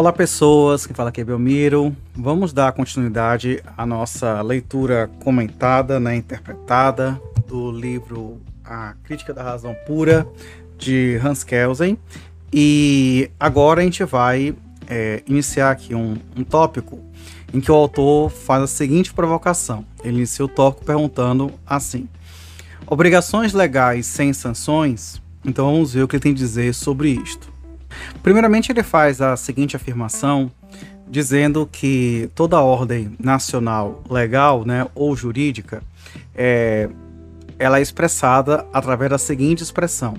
Olá pessoas, quem fala aqui é Belmiro. Vamos dar continuidade à nossa leitura comentada, né, interpretada do livro A Crítica da Razão Pura de Hans Kelsen. E agora a gente vai é, iniciar aqui um, um tópico em que o autor faz a seguinte provocação. Ele inicia o tópico perguntando assim: Obrigações legais sem sanções? Então vamos ver o que ele tem a dizer sobre isto. Primeiramente, ele faz a seguinte afirmação, dizendo que toda ordem nacional legal né, ou jurídica é, ela é expressada através da seguinte expressão.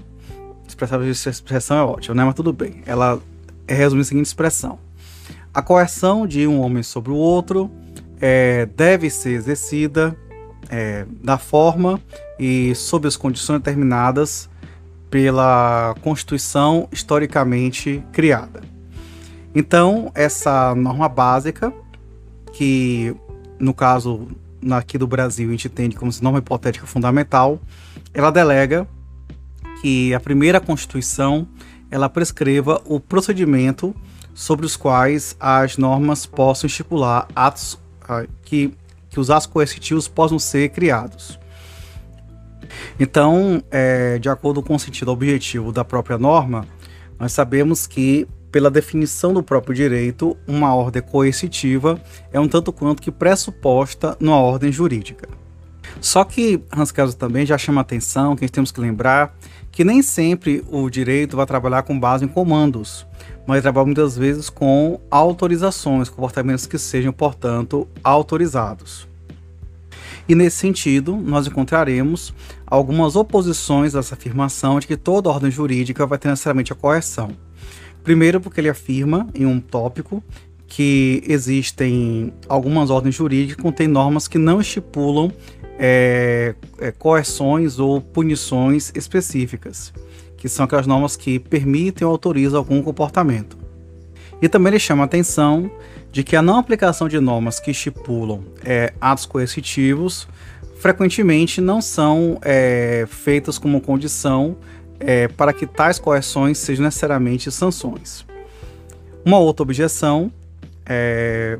Expressar essa expressão é ótima, né? mas tudo bem. Ela resumida a seguinte expressão: a coerção de um homem sobre o outro é, deve ser exercida é, da forma e sob as condições determinadas pela Constituição historicamente criada. Então, essa norma básica, que no caso aqui do Brasil a gente entende como norma hipotética fundamental, ela delega que a primeira Constituição ela prescreva o procedimento sobre os quais as normas possam estipular atos uh, que, que os atos coercitivos possam ser criados. Então, é, de acordo com o sentido objetivo da própria norma, nós sabemos que, pela definição do próprio direito, uma ordem coercitiva é um tanto quanto que pressuposta numa ordem jurídica. Só que Hans Kelsen também já chama atenção que temos que lembrar que nem sempre o direito vai trabalhar com base em comandos, mas trabalha muitas vezes com autorizações, comportamentos que sejam, portanto, autorizados. E nesse sentido, nós encontraremos algumas oposições a essa afirmação de que toda ordem jurídica vai ter necessariamente a coerção. Primeiro, porque ele afirma em um tópico que existem algumas ordens jurídicas que contêm normas que não estipulam é, é, coerções ou punições específicas, que são aquelas normas que permitem ou autorizam algum comportamento. E também ele chama a atenção de que a não aplicação de normas que estipulam é, atos coercitivos frequentemente não são é, feitas como condição é, para que tais coerções sejam necessariamente sanções. Uma outra objeção é,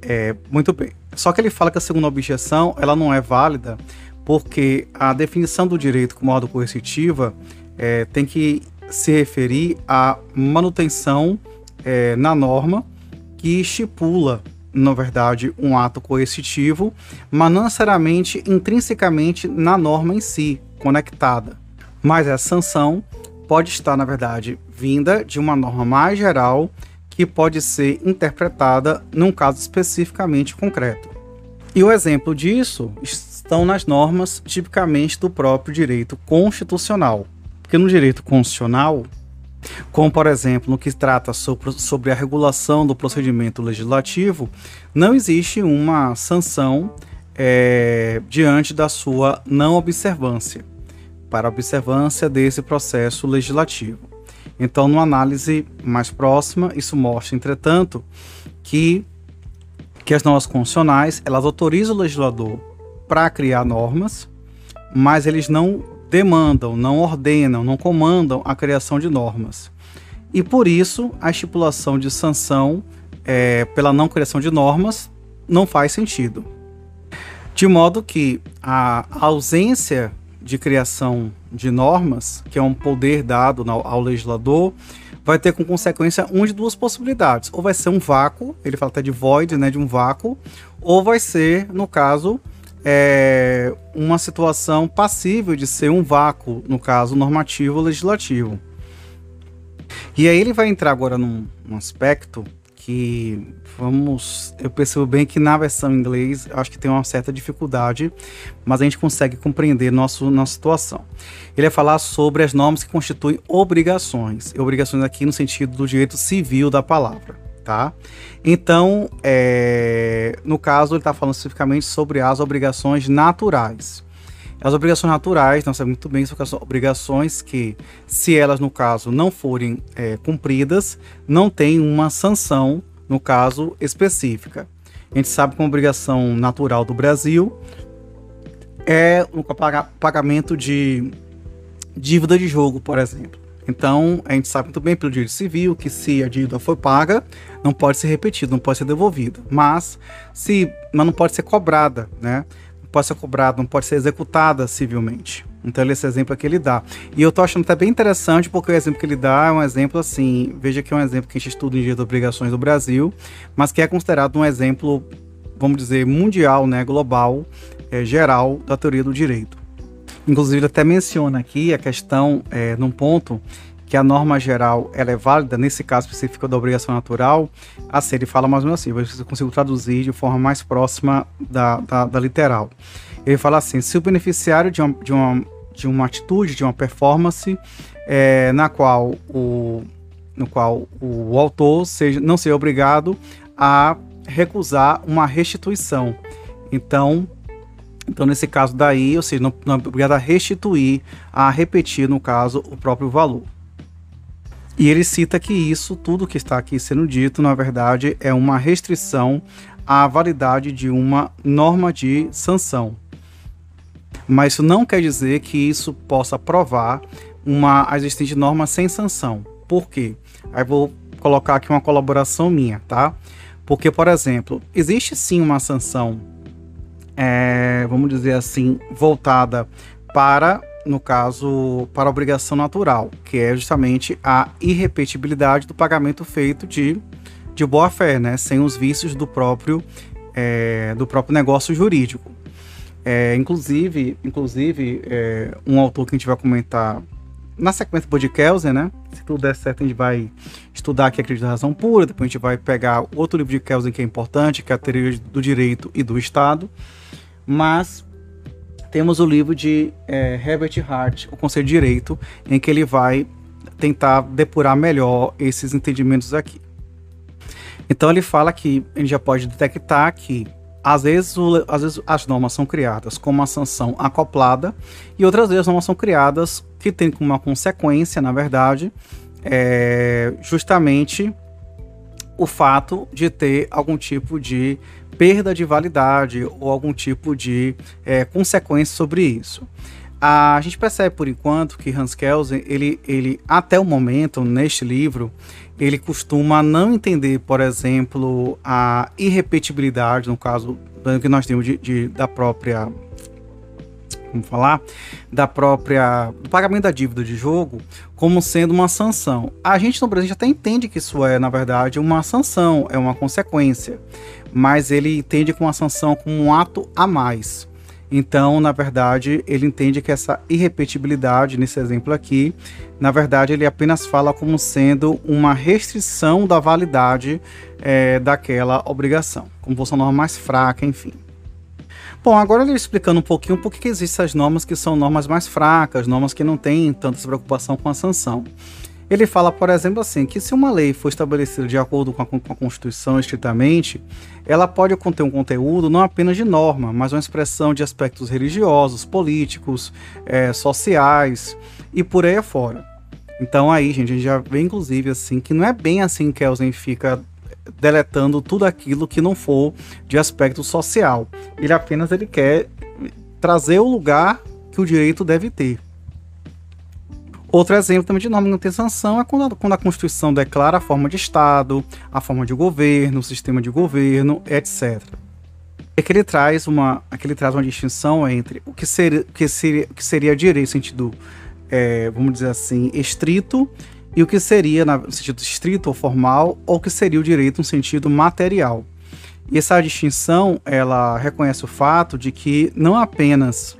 é, muito bem. Só que ele fala que a segunda objeção ela não é válida porque a definição do direito como ordem coercitiva é, tem que se referir à manutenção é, na norma que estipula, na verdade, um ato coercitivo, mas não necessariamente intrinsecamente na norma em si, conectada. Mas essa sanção pode estar, na verdade, vinda de uma norma mais geral que pode ser interpretada num caso especificamente concreto. E o exemplo disso estão nas normas tipicamente do próprio direito constitucional. Porque no direito constitucional, como, por exemplo, no que trata sobre a regulação do procedimento legislativo, não existe uma sanção é, diante da sua não observância, para observância desse processo legislativo. Então, numa análise mais próxima, isso mostra, entretanto, que, que as normas constitucionais elas autorizam o legislador para criar normas, mas eles não demandam, não ordenam, não comandam a criação de normas. E por isso, a estipulação de sanção é, pela não criação de normas não faz sentido. De modo que a ausência de criação de normas, que é um poder dado ao legislador, vai ter como consequência uma de duas possibilidades. Ou vai ser um vácuo, ele fala até de void, né, de um vácuo, ou vai ser, no caso, é, uma situação passível de ser um vácuo, no caso normativo ou legislativo. E aí ele vai entrar agora num, num aspecto que vamos, eu percebo bem que na versão em inglês acho que tem uma certa dificuldade, mas a gente consegue compreender nosso, nossa situação. Ele vai falar sobre as normas que constituem obrigações, obrigações aqui no sentido do direito civil da palavra tá? Então, é, no caso, ele está falando especificamente sobre as obrigações naturais. As obrigações naturais, nós sabemos muito bem, são obrigações que, se elas, no caso, não forem é, cumpridas, não tem uma sanção, no caso, específica. A gente sabe que uma obrigação natural do Brasil é o pagamento de dívida de jogo, por exemplo. Então, a gente sabe muito bem pelo direito civil que se a dívida foi paga, não pode ser repetida, não pode ser devolvida. Mas, se, mas não pode ser cobrada, né? Não pode ser cobrada, não pode ser executada civilmente. Então, esse exemplo que ele dá. E eu tô achando até bem interessante, porque o exemplo que ele dá é um exemplo assim. Veja que é um exemplo que a gente estuda em Direito de Obrigações do Brasil, mas que é considerado um exemplo, vamos dizer, mundial, né? Global, é, geral da teoria do direito. Inclusive, até menciona aqui a questão, é, num ponto, que a norma geral ela é válida, nesse caso específico da obrigação natural, assim, ele fala mais ou menos assim, eu consigo traduzir de forma mais próxima da, da, da literal. Ele fala assim, se o beneficiário de uma, de uma, de uma atitude, de uma performance, é, na qual o, no qual o autor seja, não seja obrigado a recusar uma restituição. Então, então, nesse caso daí, ou seja, não, não é obrigado a restituir, a repetir, no caso, o próprio valor. E ele cita que isso, tudo que está aqui sendo dito, na verdade, é uma restrição à validade de uma norma de sanção. Mas isso não quer dizer que isso possa provar uma existente norma sem sanção. Por quê? Aí vou colocar aqui uma colaboração minha, tá? Porque, por exemplo, existe sim uma sanção é, vamos dizer assim, voltada para, no caso, para a obrigação natural, que é justamente a irrepetibilidade do pagamento feito de, de boa fé, né, sem os vícios do próprio, é, do próprio negócio jurídico. É, inclusive, inclusive é, um autor que a gente vai comentar na sequência do Kelsen, né? Se tudo der certo, a gente vai estudar aqui a crise da razão pura, depois a gente vai pegar outro livro de Kelsen que é importante, que é a teoria do direito e do Estado. Mas temos o livro de é, Herbert Hart, O Conselho de Direito, em que ele vai tentar depurar melhor esses entendimentos aqui. Então ele fala que a gente já pode detectar que às vezes, o, às vezes as normas são criadas com uma sanção acoplada e outras vezes as normas são criadas que tem como uma consequência, na verdade, é justamente o fato de ter algum tipo de perda de validade ou algum tipo de é, consequência sobre isso. A gente percebe por enquanto que Hans Kelsen, ele, ele até o momento, neste livro, ele costuma não entender, por exemplo, a irrepetibilidade, no caso que nós temos de, de da própria vamos falar, da própria do pagamento da dívida de jogo como sendo uma sanção. A gente no Brasil até entende que isso é, na verdade, uma sanção, é uma consequência, mas ele entende com a sanção como um ato a mais. Então, na verdade, ele entende que essa irrepetibilidade, nesse exemplo aqui, na verdade, ele apenas fala como sendo uma restrição da validade é, daquela obrigação, como fosse uma norma mais fraca, enfim. Bom, agora ele explicando um pouquinho por que existem as normas que são normas mais fracas, normas que não têm tanta preocupação com a sanção. Ele fala, por exemplo, assim, que se uma lei for estabelecida de acordo com a, com a, Constituição estritamente, ela pode conter um conteúdo não apenas de norma, mas uma expressão de aspectos religiosos, políticos, é, sociais e por aí afora. Então aí, gente, a gente já vê inclusive assim que não é bem assim que Elzen fica deletando tudo aquilo que não for de aspecto social. Ele apenas ele quer trazer o lugar que o direito deve ter. Outro exemplo também de norma não ter sanção é quando a, quando a Constituição declara a forma de Estado, a forma de governo, o sistema de governo, etc. É que ele traz uma, é que ele traz uma distinção entre o que seria, que seria, que seria direito sentido, é, vamos dizer assim, estrito e o que seria, no sentido estrito ou formal, ou o que seria o direito no sentido material. E essa distinção, ela reconhece o fato de que não apenas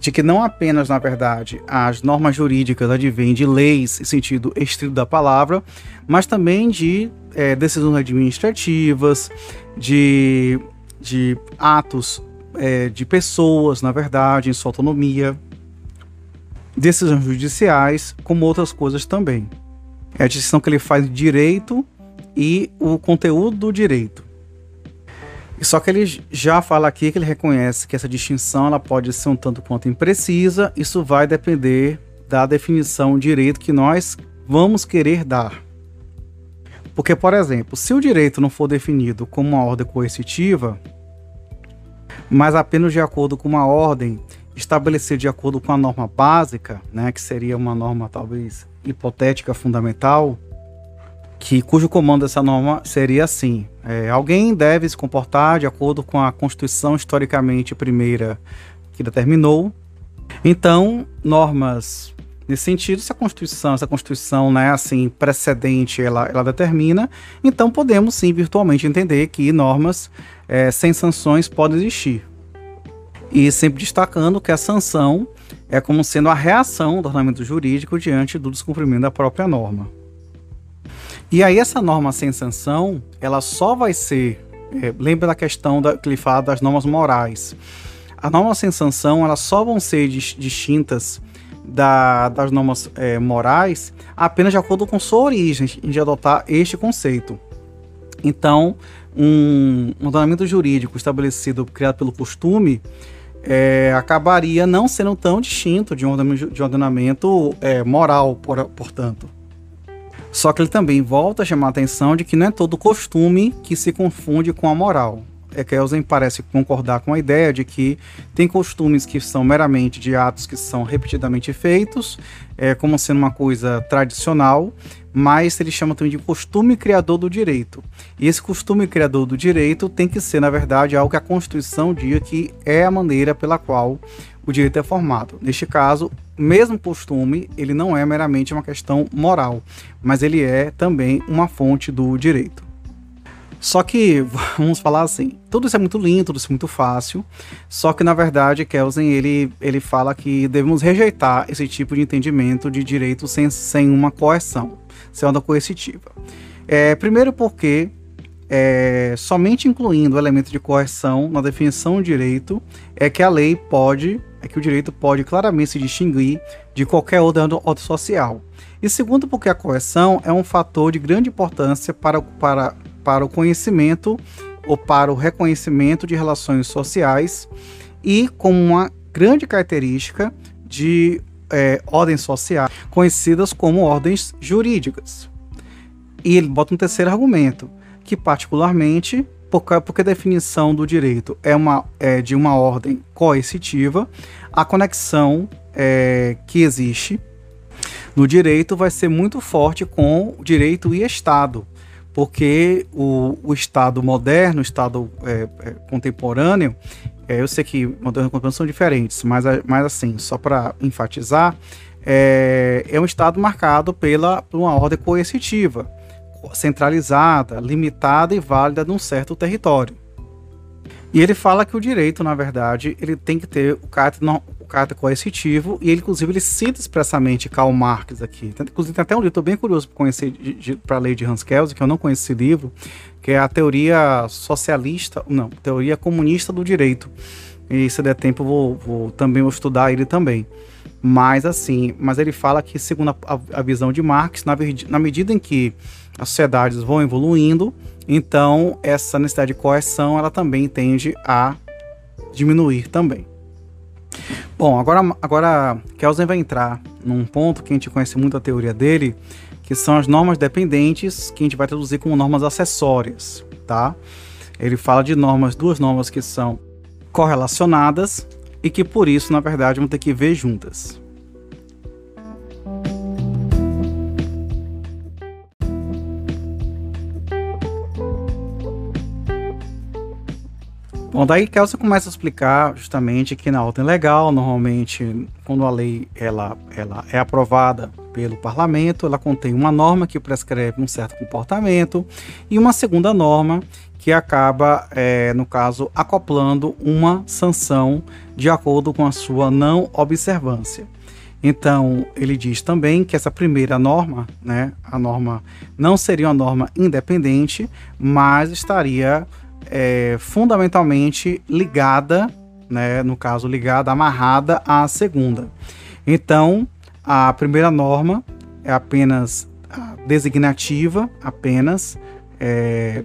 de que não apenas, na verdade, as normas jurídicas advêm de leis sentido estrito da palavra, mas também de é, decisões administrativas, de, de atos é, de pessoas, na verdade, em sua autonomia, decisões judiciais, como outras coisas também. É a distinção que ele faz de direito e o conteúdo do direito. Só que ele já fala aqui que ele reconhece que essa distinção ela pode ser um tanto quanto imprecisa, isso vai depender da definição de direito que nós vamos querer dar. Porque, por exemplo, se o direito não for definido como uma ordem coercitiva, mas apenas de acordo com uma ordem estabelecer de acordo com a norma básica, né, que seria uma norma talvez hipotética fundamental, que cujo comando dessa norma seria assim: é, alguém deve se comportar de acordo com a Constituição historicamente primeira que determinou. Então, normas nesse sentido, se a Constituição, essa Constituição, né, assim, precedente, ela, ela determina, então podemos sim virtualmente entender que normas é, sem sanções podem existir. E sempre destacando que a sanção é como sendo a reação do ordenamento jurídico diante do descumprimento da própria norma. E aí essa norma sem sanção, ela só vai ser, é, lembra da questão da, que ele fala das normas morais. As normas sem sanção, elas só vão ser distintas da, das normas é, morais apenas de acordo com sua origem, de adotar este conceito. Então, um, um ordenamento jurídico estabelecido, criado pelo costume, é, acabaria não sendo tão distinto de um ordenamento, de ordenamento é, moral, por, portanto. Só que ele também volta a chamar a atenção de que não é todo costume que se confunde com a moral. É Kelsen parece concordar com a ideia de que tem costumes que são meramente de atos que são repetidamente feitos, é, como sendo uma coisa tradicional, mas ele chama também de costume criador do direito. E esse costume criador do direito tem que ser, na verdade, algo que a Constituição diga que é a maneira pela qual o direito é formado. Neste caso, mesmo costume, ele não é meramente uma questão moral, mas ele é também uma fonte do direito. Só que, vamos falar assim, tudo isso é muito lindo, tudo isso é muito fácil, só que na verdade Kelsen ele, ele fala que devemos rejeitar esse tipo de entendimento de direito sem, sem uma coerção, sem onda coercitiva. É, primeiro porque é, somente incluindo o elemento de coerção na definição do direito é que a lei pode, é que o direito pode claramente se distinguir de qualquer outra ordem social. E segundo porque a coerção é um fator de grande importância para, para para o conhecimento ou para o reconhecimento de relações sociais e como uma grande característica de é, ordens sociais conhecidas como ordens jurídicas. E ele bota um terceiro argumento, que particularmente, porque, a definição do direito? É, uma, é de uma ordem coercitiva, a conexão é, que existe no direito vai ser muito forte com direito e Estado porque o, o Estado moderno, o Estado é, é, contemporâneo, é, eu sei que moderno e contemporâneo são diferentes, mas, mas assim, só para enfatizar, é, é um Estado marcado pela, por uma ordem coercitiva, centralizada, limitada e válida num certo território. E ele fala que o direito, na verdade, ele tem que ter o caráter, o caráter coercitivo, e ele, inclusive, ele cita expressamente Karl Marx aqui. Inclusive, tem até um livro bem curioso para conhecer para a lei de Hans Kelsen, que eu não conheço esse livro, que é a teoria socialista, não, teoria comunista do direito. E se der tempo, eu vou, vou também vou estudar ele também. Mas assim, mas ele fala que, segundo a, a visão de Marx, na, na medida em que as sociedades vão evoluindo, então essa necessidade de coerção ela também tende a diminuir também. Bom, agora, agora Kelsen vai entrar num ponto que a gente conhece muito a teoria dele, que são as normas dependentes, que a gente vai traduzir como normas acessórias, tá? Ele fala de normas, duas normas que são correlacionadas e que por isso, na verdade, vão ter que ver juntas. Bom, daí Kelsen começa a explicar justamente que na ordem legal, normalmente, quando a lei ela, ela é aprovada pelo parlamento, ela contém uma norma que prescreve um certo comportamento e uma segunda norma que acaba, é, no caso, acoplando uma sanção de acordo com a sua não observância. Então, ele diz também que essa primeira norma, né, a norma não seria uma norma independente, mas estaria é, fundamentalmente ligada, né, no caso ligada, amarrada à segunda. Então, a primeira norma é apenas designativa, apenas é,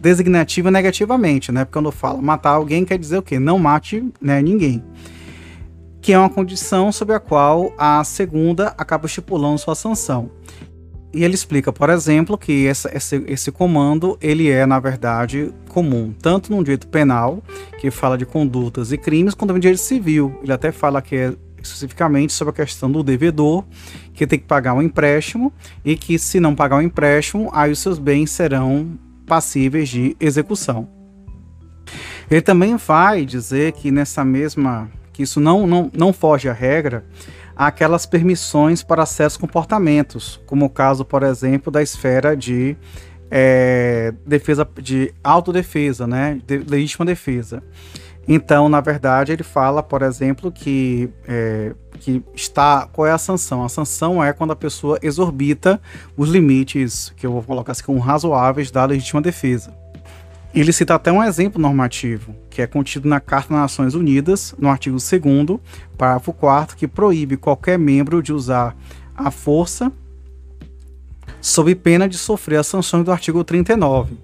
designativa negativamente, né? Porque quando eu falo matar alguém quer dizer o quê? Não mate né, ninguém. Que é uma condição sobre a qual a segunda acaba estipulando sua sanção. E ele explica, por exemplo, que essa, esse, esse comando ele é, na verdade, comum, tanto no direito penal, que fala de condutas e crimes, quanto no direito civil. Ele até fala que é especificamente sobre a questão do devedor, que tem que pagar um empréstimo e que, se não pagar o um empréstimo, aí os seus bens serão passíveis de execução. Ele também vai dizer que nessa mesma que isso não, não, não foge à regra, aquelas permissões para certos comportamentos, como o caso, por exemplo, da esfera de é, defesa de autodefesa, né, de legítima defesa. Então, na verdade, ele fala, por exemplo, que, é, que está. Qual é a sanção? A sanção é quando a pessoa exorbita os limites, que eu vou colocar assim como razoáveis, da legítima defesa. Ele cita até um exemplo normativo, que é contido na Carta das Nações Unidas, no artigo 2, parágrafo 4, que proíbe qualquer membro de usar a força sob pena de sofrer as sanções do artigo 39.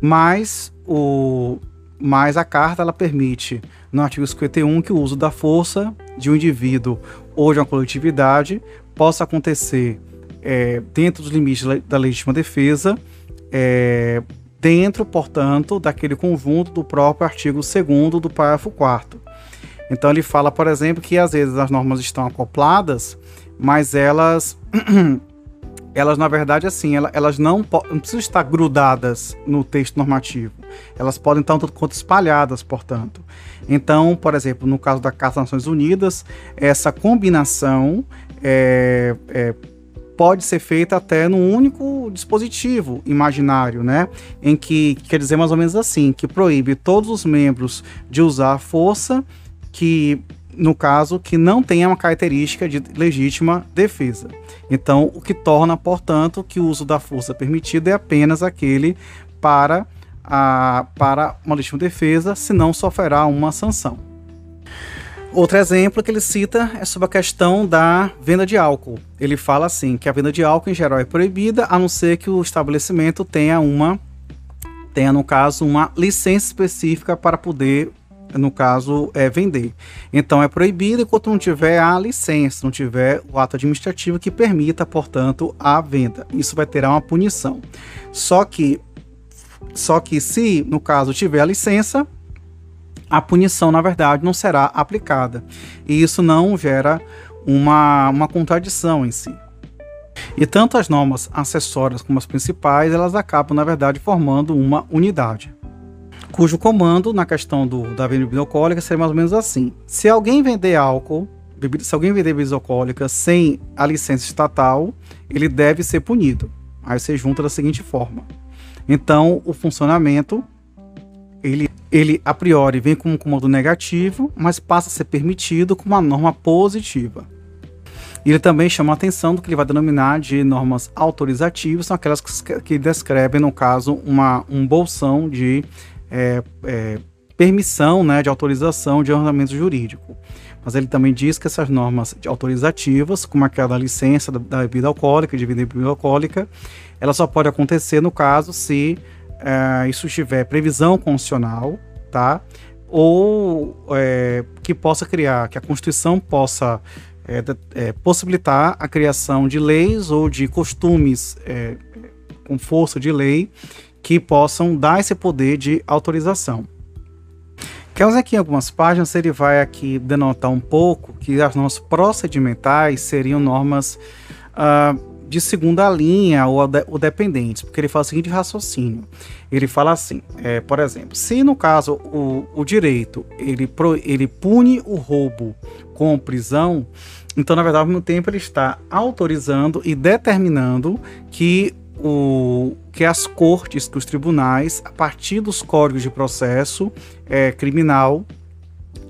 Mas, o, mas a carta ela permite, no artigo 51, que o uso da força de um indivíduo ou de uma coletividade possa acontecer é, dentro dos limites da legítima defesa, é, dentro, portanto, daquele conjunto do próprio artigo 2 do parágrafo 4 Então ele fala, por exemplo, que às vezes as normas estão acopladas, mas elas elas na verdade assim, elas não, não precisam estar grudadas no texto normativo. Elas podem estar tanto quanto espalhadas, portanto. Então, por exemplo, no caso da Carta das Nações Unidas, essa combinação é, é pode ser feita até num único dispositivo imaginário, né? Em que quer dizer mais ou menos assim, que proíbe todos os membros de usar força que no caso que não tenha uma característica de legítima defesa. Então, o que torna, portanto, que o uso da força permitido é apenas aquele para a, para uma legítima defesa, se não sofrerá uma sanção. Outro exemplo que ele cita é sobre a questão da venda de álcool. Ele fala assim que a venda de álcool em geral é proibida, a não ser que o estabelecimento tenha uma tenha no caso uma licença específica para poder no caso é vender. Então é proibido enquanto não tiver a licença, não tiver o ato administrativo que permita, portanto, a venda. Isso vai ter uma punição. Só que só que se no caso tiver a licença, a punição, na verdade, não será aplicada. E isso não gera uma, uma contradição em si. E tanto as normas acessórias como as principais, elas acabam, na verdade, formando uma unidade. Cujo comando, na questão do, da bebida alcoólica, seria mais ou menos assim. Se alguém vender álcool, bebida, se alguém vender bebidas alcoólicas sem a licença estatal, ele deve ser punido. Aí você junta da seguinte forma. Então, o funcionamento ele, ele a priori vem com um comando negativo, mas passa a ser permitido com uma norma positiva. Ele também chama a atenção do que ele vai denominar de normas autorizativas, são aquelas que, descrevem, no caso, uma, um bolsão de é, é, permissão, né, de autorização de ordenamento jurídico. Mas ele também diz que essas normas autorizativas, como aquela da licença da, da bebida alcoólica, de bebida alcoólica, ela só pode acontecer no caso se é, isso tiver previsão constitucional, tá? Ou é, que possa criar, que a Constituição possa é, é possibilitar a criação de leis ou de costumes é, com força de lei que possam dar esse poder de autorização. Queremos aqui em algumas páginas, ele vai aqui denotar um pouco que as normas procedimentais seriam normas uh, de segunda linha ou, de, ou dependentes, porque ele fala o seguinte raciocínio. Ele fala assim, é, por exemplo, se no caso o, o direito ele, pro, ele pune o roubo com prisão, então na verdade ao mesmo tempo ele está autorizando e determinando que o, que as cortes, que os tribunais, a partir dos códigos de processo é, criminal,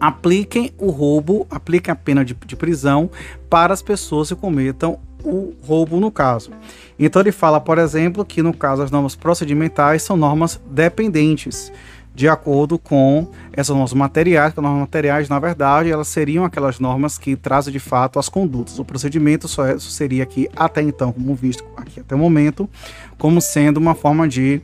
apliquem o roubo, apliquem a pena de, de prisão para as pessoas que cometam o roubo no caso. Então ele fala, por exemplo, que no caso as normas procedimentais são normas dependentes, de acordo com essas normas materiais, que as normas materiais, na verdade, elas seriam aquelas normas que trazem de fato as condutas. O procedimento só, é, seria aqui, até então, como visto aqui até o momento, como sendo uma forma de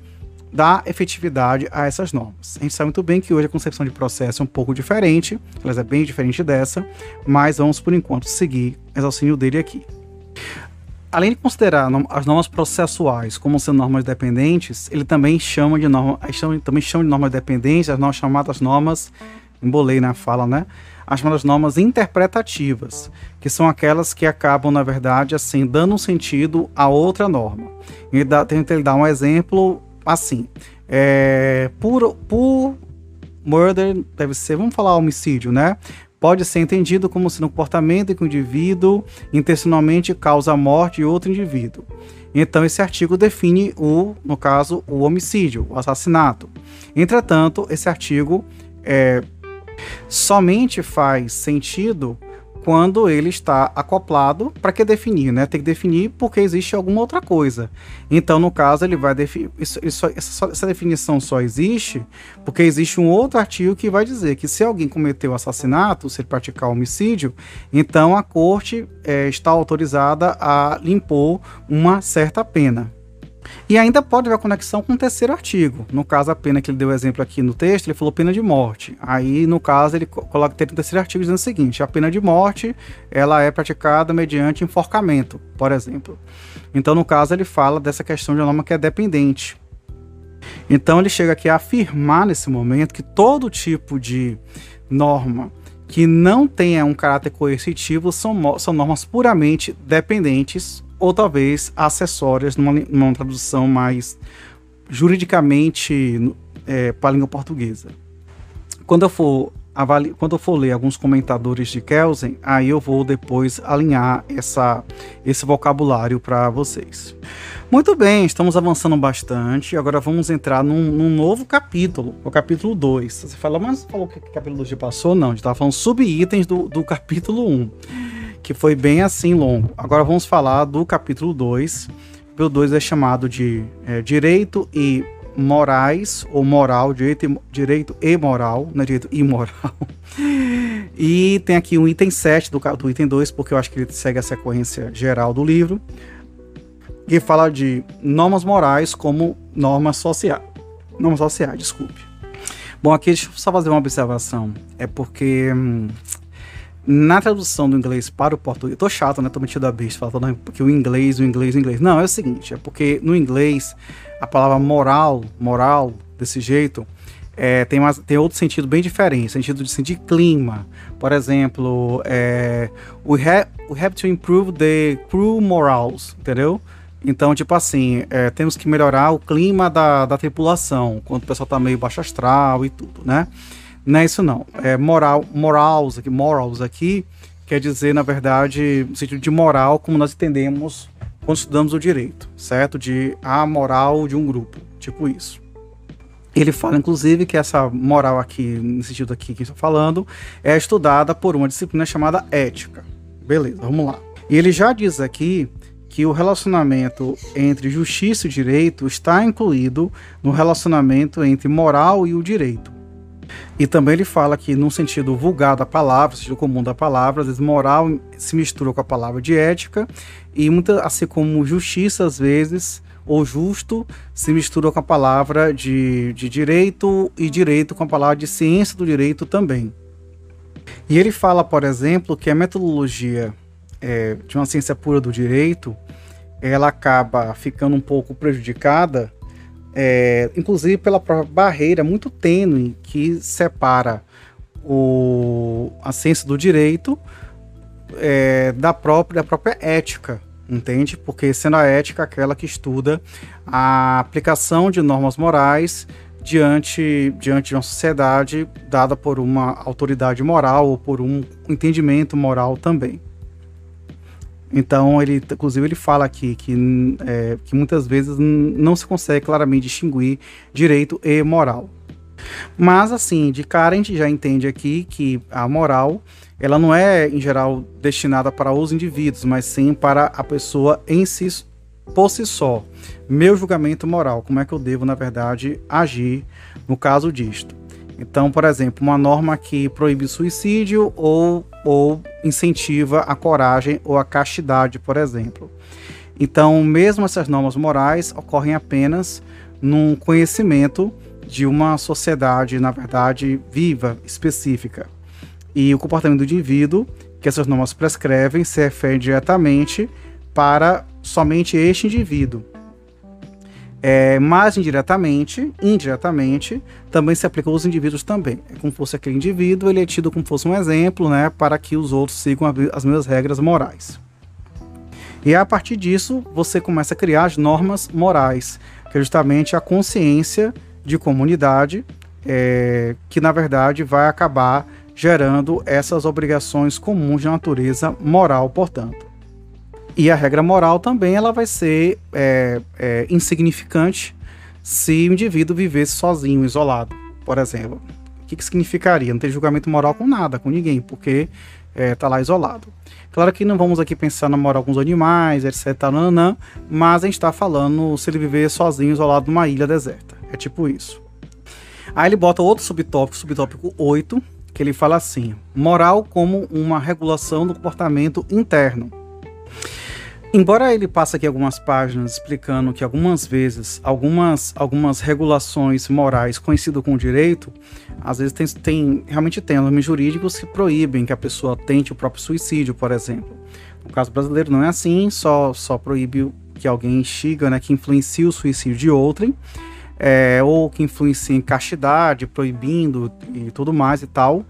dar efetividade a essas normas. A gente sabe muito bem que hoje a concepção de processo é um pouco diferente, ela é bem diferente dessa, mas vamos por enquanto seguir o exercício dele aqui. Além de considerar as normas processuais como sendo normas dependentes, ele também chama de norma, também chama de normas dependentes as normas chamadas normas, embolei na fala, né? As chamadas normas interpretativas, que são aquelas que acabam, na verdade, assim, dando um sentido a outra norma. Ele dá, tenta dar um exemplo assim. É, por, por murder deve ser, vamos falar homicídio, né? Pode ser entendido como sendo um comportamento em que o indivíduo intencionalmente causa a morte de outro indivíduo. Então, esse artigo define o, no caso, o homicídio, o assassinato. Entretanto, esse artigo é, somente faz sentido quando ele está acoplado, para que definir, né? Tem que definir porque existe alguma outra coisa. Então, no caso, ele vai definir. Isso, isso, essa, definição só existe porque existe um outro artigo que vai dizer que se alguém cometeu assassinato, se ele praticar homicídio, então a corte é, está autorizada a impor uma certa pena. E ainda pode haver conexão com o terceiro artigo. No caso, a pena que ele deu exemplo aqui no texto, ele falou pena de morte. Aí, no caso, ele coloca o terceiro artigo dizendo o seguinte: a pena de morte ela é praticada mediante enforcamento, por exemplo. Então, no caso, ele fala dessa questão de uma norma que é dependente. Então, ele chega aqui a afirmar nesse momento que todo tipo de norma que não tenha um caráter coercitivo são, são normas puramente dependentes ou talvez acessórias numa, numa tradução mais juridicamente é, para a língua portuguesa. Quando eu for avali quando eu for ler alguns comentadores de Kelsen, aí eu vou depois alinhar essa, esse vocabulário para vocês. Muito bem, estamos avançando bastante. Agora vamos entrar num, num novo capítulo, o capítulo 2. Você fala, mas falou que o capítulo 2 já passou? Não, a gente estava falando subitens do, do capítulo 1. Um que foi bem assim longo. Agora vamos falar do capítulo 2. O capítulo 2 é chamado de é, Direito e Morais, ou Moral, direito e, direito e Moral, não é direito e Moral. e tem aqui um item 7 do, do item 2, porque eu acho que ele segue a sequência geral do livro, que fala de normas morais como normas sociais. Normas sociais, desculpe. Bom, aqui deixa eu só fazer uma observação. É porque hum, na tradução do inglês para o português, tô chato, né? Tô metido a besta, falando porque o inglês, o inglês, o inglês. Não, é o seguinte, é porque no inglês a palavra moral, moral, desse jeito, é, tem, tem outro sentido bem diferente, sentido de, assim, de clima. Por exemplo, é, we, have, we have to improve the crew morals, entendeu? Então, tipo assim, é, temos que melhorar o clima da, da tripulação, quando o pessoal tá meio baixo astral e tudo, né? Não é isso não. É moral, morals aqui, morals aqui quer dizer, na verdade, no sentido de moral, como nós entendemos quando estudamos o direito, certo? De a moral de um grupo, tipo isso. Ele fala, inclusive, que essa moral aqui, no sentido aqui que estou falando, é estudada por uma disciplina chamada ética. Beleza, vamos lá. E ele já diz aqui que o relacionamento entre justiça e direito está incluído no relacionamento entre moral e o direito. E também ele fala que, no sentido vulgar da palavra, sentido comum da palavra, às vezes moral se mistura com a palavra de ética, e muita, assim como justiça, às vezes, ou justo, se mistura com a palavra de, de direito, e direito com a palavra de ciência do direito também. E ele fala, por exemplo, que a metodologia é, de uma ciência pura do direito ela acaba ficando um pouco prejudicada é, inclusive pela própria barreira muito tênue que separa o, a ciência do direito é, da, própria, da própria ética, entende? Porque sendo a ética aquela que estuda a aplicação de normas morais diante, diante de uma sociedade dada por uma autoridade moral ou por um entendimento moral também. Então, ele, inclusive, ele fala aqui que, é, que muitas vezes não se consegue claramente distinguir direito e moral. Mas, assim, de cara a gente já entende aqui que a moral ela não é, em geral, destinada para os indivíduos, mas sim para a pessoa em si, por si só. Meu julgamento moral, como é que eu devo, na verdade, agir no caso disto. Então, por exemplo, uma norma que proíbe suicídio ou, ou incentiva a coragem ou a castidade, por exemplo. Então, mesmo essas normas morais ocorrem apenas num conhecimento de uma sociedade, na verdade, viva, específica. E o comportamento do indivíduo, que essas normas prescrevem, se refere diretamente para somente este indivíduo. É, mas indiretamente, indiretamente, também se aplica aos indivíduos também. É como se fosse aquele indivíduo, ele é tido como se fosse um exemplo, né, para que os outros sigam as mesmas regras morais. E a partir disso, você começa a criar as normas morais, que é justamente a consciência de comunidade, é, que na verdade vai acabar gerando essas obrigações comuns de natureza moral, portanto. E a regra moral também ela vai ser é, é, insignificante se o indivíduo vivesse sozinho, isolado, por exemplo. O que, que significaria? Não ter julgamento moral com nada, com ninguém, porque está é, lá isolado. Claro que não vamos aqui pensar na moral com os animais, etc. Nanã, mas a gente está falando se ele viver sozinho, isolado numa ilha deserta. É tipo isso. Aí ele bota outro subtópico, subtópico 8, que ele fala assim: moral como uma regulação do comportamento interno. Embora ele passe aqui algumas páginas explicando que algumas vezes algumas, algumas regulações morais conhecidas com direito, às vezes tem, tem realmente tem jurídicos que proíbem que a pessoa tente o próprio suicídio, por exemplo. No caso brasileiro não é assim, só, só proíbe que alguém instiga, né, que influencie o suicídio de outrem, é, ou que influencie em castidade, proibindo e tudo mais e tal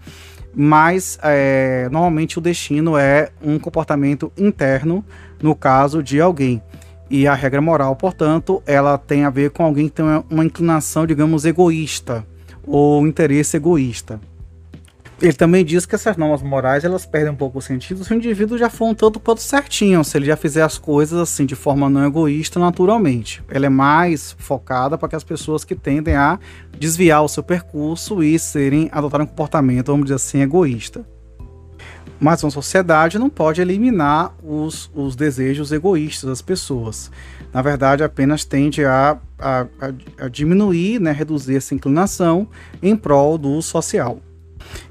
mas é, normalmente o destino é um comportamento interno no caso de alguém. E a regra moral, portanto, ela tem a ver com alguém que tem uma inclinação, digamos, egoísta ou interesse egoísta. Ele também diz que essas normas morais elas perdem um pouco o sentido se o indivíduo já for um tanto quanto certinho, se ele já fizer as coisas assim de forma não egoísta naturalmente. Ela é mais focada para que as pessoas que tendem a desviar o seu percurso e serem adotarem um comportamento, vamos dizer assim, egoísta. Mas uma sociedade não pode eliminar os, os desejos egoístas das pessoas. Na verdade, apenas tende a, a, a, diminuir, né, reduzir essa inclinação em prol do social.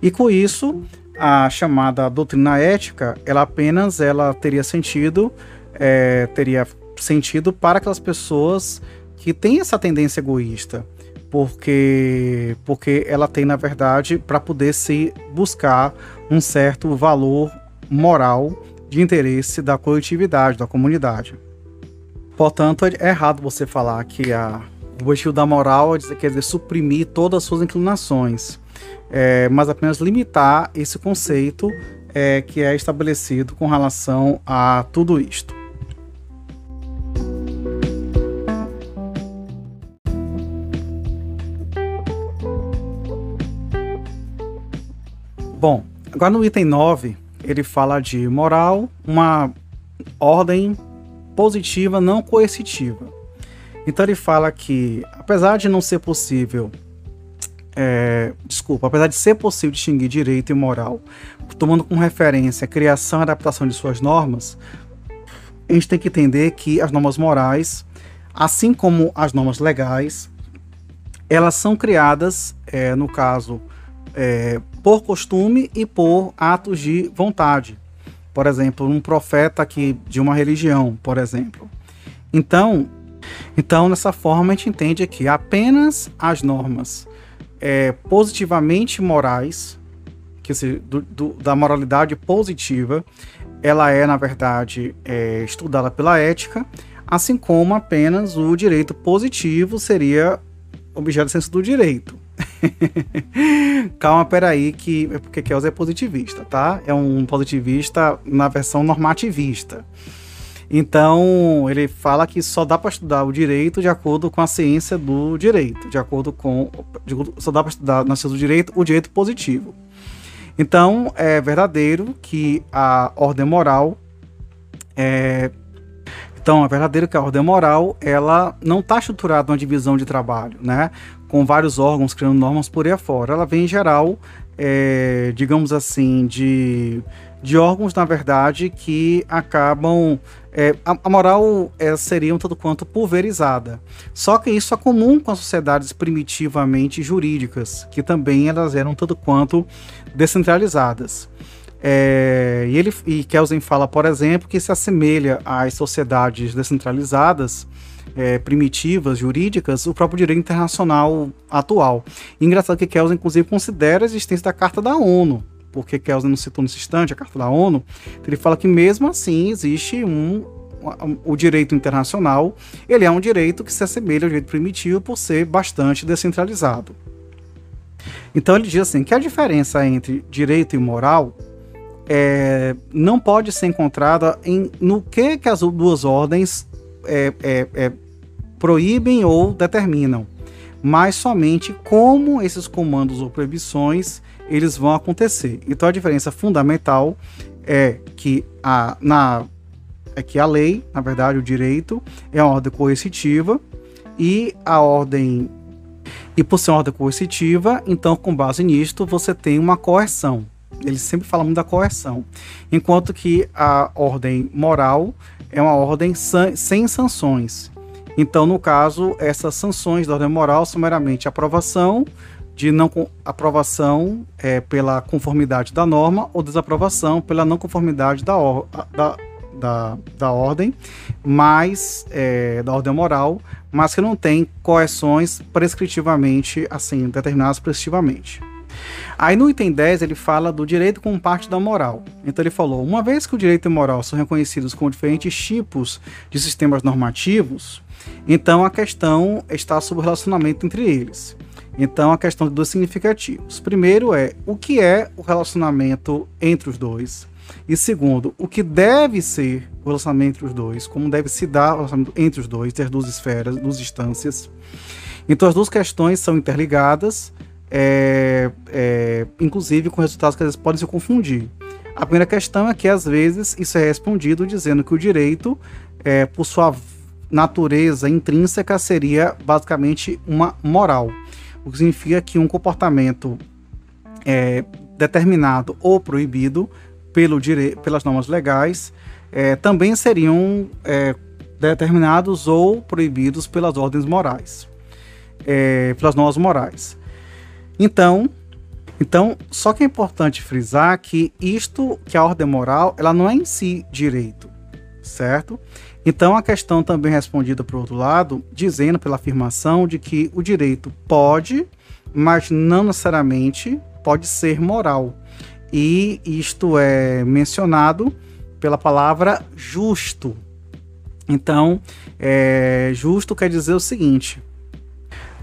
E com isso, a chamada doutrina ética, ela apenas ela teria sentido, é, teria sentido para aquelas pessoas que têm essa tendência egoísta, porque porque ela tem na verdade para poder se buscar um certo valor moral de interesse da coletividade, da comunidade. Portanto, é errado você falar que a, o objetivo da moral é dizer, quer dizer suprimir todas as suas inclinações, é, mas apenas limitar esse conceito é, que é estabelecido com relação a tudo isto. Bom, agora no item 9, ele fala de moral, uma ordem positiva não coercitiva. Então ele fala que, apesar de não ser possível, é, desculpa, apesar de ser possível distinguir direito e moral, tomando como referência a criação e adaptação de suas normas, a gente tem que entender que as normas morais, assim como as normas legais, elas são criadas, é, no caso, é, por costume e por atos de vontade. Por exemplo, um profeta aqui de uma religião, por exemplo. Então, então nessa forma a gente entende que apenas as normas é, positivamente morais, que se, do, do, da moralidade positiva, ela é na verdade é, estudada pela ética, assim como apenas o direito positivo seria objeto de senso do direito. Calma, peraí, que é porque Kelsen é positivista, tá? É um positivista na versão normativista. Então, ele fala que só dá para estudar o direito de acordo com a ciência do direito, de acordo com. Só dá para estudar na ciência do direito o direito positivo. Então, é verdadeiro que a ordem moral é. Então, é verdadeiro que a ordem moral ela não está estruturada numa divisão de trabalho, né? Com vários órgãos criando normas por aí afora. Ela vem em geral, é, digamos assim, de, de órgãos, na verdade, que acabam. É, a, a, moral é, seria um tanto quanto pulverizada. Só que isso é comum com as sociedades primitivamente jurídicas, que também elas eram tanto quanto descentralizadas. É, e, ele, e Kelsen fala, por exemplo, que se assemelha às sociedades descentralizadas é, primitivas, jurídicas, o próprio direito internacional atual. E engraçado que Kelsen, inclusive, considera a existência da Carta da ONU, porque Kelsen não citou nesse instante a Carta da ONU, ele fala que mesmo assim existe um, o direito internacional, ele é um direito que se assemelha ao direito primitivo por ser bastante descentralizado. Então ele diz assim que a diferença entre direito e moral é, não pode ser encontrada em, no que, que as duas ordens é, é, é, proíbem ou determinam, mas somente como esses comandos ou proibições eles vão acontecer. Então a diferença fundamental é que a, na, é que a lei, na verdade, o direito, é uma ordem coercitiva e a ordem. E por ser uma ordem coercitiva, então, com base nisto, você tem uma coerção. Ele sempre fala muito da coerção. Enquanto que a ordem moral é uma ordem sem sanções. Então, no caso, essas sanções da ordem moral são meramente aprovação de não aprovação é, pela conformidade da norma ou desaprovação pela não conformidade da, or, da, da, da ordem, mas é, da ordem moral, mas que não tem correções prescritivamente, assim, determinadas prescritivamente. Aí no item 10 ele fala do direito como parte da moral. Então ele falou: uma vez que o direito e moral são reconhecidos como diferentes tipos de sistemas normativos, então a questão está sobre o relacionamento entre eles. Então, a questão de dois significativos. Primeiro é o que é o relacionamento entre os dois. E segundo, o que deve ser o relacionamento entre os dois, como deve se dar o relacionamento entre os dois, ter duas esferas, duas instâncias. Então, as duas questões são interligadas, é, é, inclusive com resultados que às vezes podem se confundir. A primeira questão é que, às vezes, isso é respondido dizendo que o direito, é, por sua natureza intrínseca, seria basicamente uma moral o que significa que um comportamento é, determinado ou proibido pelo dire... pelas normas legais é, também seriam é, determinados ou proibidos pelas ordens morais, é, pelas normas morais. Então, então, só que é importante frisar que isto, que a ordem moral, ela não é em si direito, certo? Então a questão também respondida por outro lado, dizendo pela afirmação de que o direito pode, mas não necessariamente pode ser moral. E isto é mencionado pela palavra justo. Então, é, justo quer dizer o seguinte: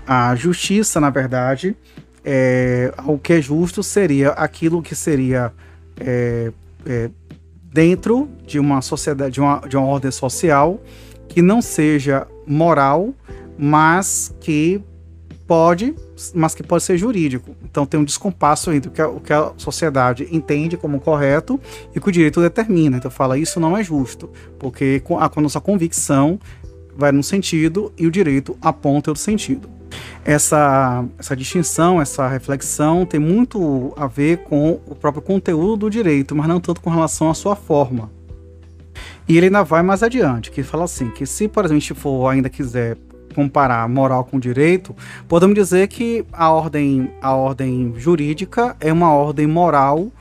a justiça, na verdade, é, o que é justo seria aquilo que seria é, é, dentro de uma sociedade, de uma, de uma ordem social que não seja moral, mas que pode, mas que pode ser jurídico. Então tem um descompasso entre o que a, o que a sociedade entende como correto e o que o direito determina. Então fala isso não é justo, porque a, a nossa convicção vai num sentido e o direito aponta outro sentido essa, essa distinção, essa reflexão tem muito a ver com o próprio conteúdo do direito, mas não tanto com relação à sua forma. E ele ainda vai mais adiante, que fala assim, que se, por exemplo, a gente for ainda quiser comparar moral com direito, podemos dizer que a ordem, a ordem jurídica é uma ordem moral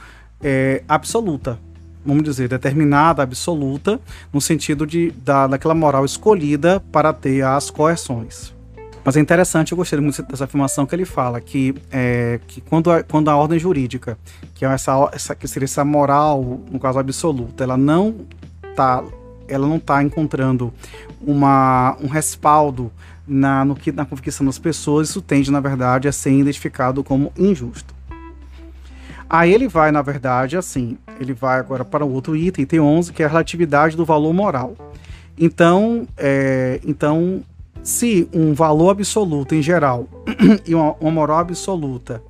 é, absoluta, vamos dizer, determinada, absoluta, no sentido de, da, daquela moral escolhida para ter as coerções. Mas é interessante, eu gostei muito dessa afirmação que ele fala, que, é, que quando, a, quando a ordem jurídica, que é essa, essa, que seria essa moral, no caso absoluta, ela não está ela não está encontrando uma, um respaldo na, no que, na convicção das pessoas, isso tende, na verdade, a ser identificado como injusto. Aí ele vai, na verdade, assim, ele vai agora para o outro item, item 11, que é a relatividade do valor moral. Então, é, então se um valor absoluto em geral e uma, uma moral absoluta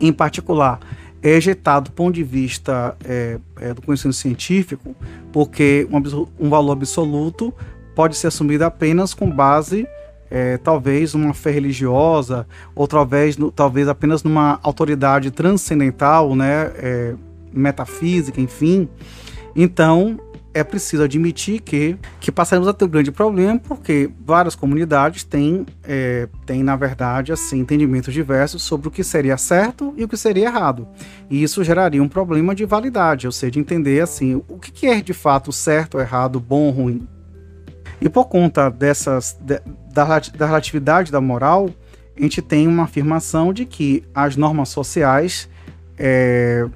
em particular é ejetado do ponto de vista é, é, do conhecimento científico, porque um, um, valor absoluto pode ser assumido apenas com base, é, talvez, numa fé religiosa, ou talvez, no, talvez apenas numa autoridade transcendental, né, é, metafísica, enfim. Então, é preciso admitir que, que passaremos a ter um grande problema, porque várias comunidades têm, é, têm, na verdade, assim, entendimentos diversos sobre o que seria certo e o que seria errado. E isso geraria um problema de validade, ou seja, de entender assim, o que é de fato certo, errado, bom ruim. E por conta dessas, de, da, da relatividade da moral, a gente tem uma afirmação de que as normas sociais é,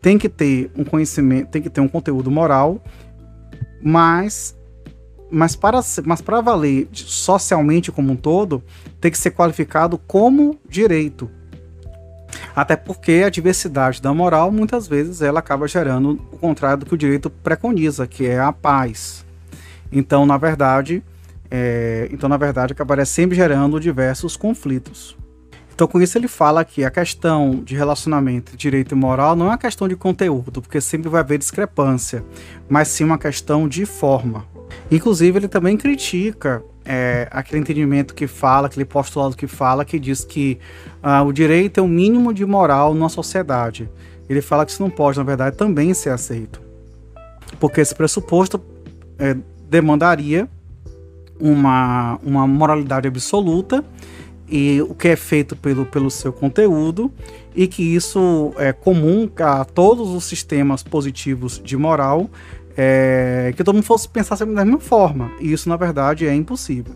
tem que ter um conhecimento, tem que ter um conteúdo moral mas mas para, mas para valer socialmente como um todo, tem que ser qualificado como direito. Até porque a diversidade da moral, muitas vezes, ela acaba gerando o contrário do que o direito preconiza, que é a paz. Então, na verdade, é, então, na verdade, acabaria sempre gerando diversos conflitos. Então, com isso, ele fala que a questão de relacionamento direito e moral não é uma questão de conteúdo, porque sempre vai haver discrepância, mas sim uma questão de forma. Inclusive, ele também critica é, aquele entendimento que fala, aquele postulado que fala, que diz que ah, o direito é o mínimo de moral numa sociedade. Ele fala que isso não pode, na verdade, também ser aceito. Porque esse pressuposto é, demandaria uma, uma moralidade absoluta e o que é feito pelo, pelo seu conteúdo e que isso é comum a todos os sistemas positivos de moral é, que todo mundo fosse pensar sempre da mesma forma. E isso, na verdade, é impossível.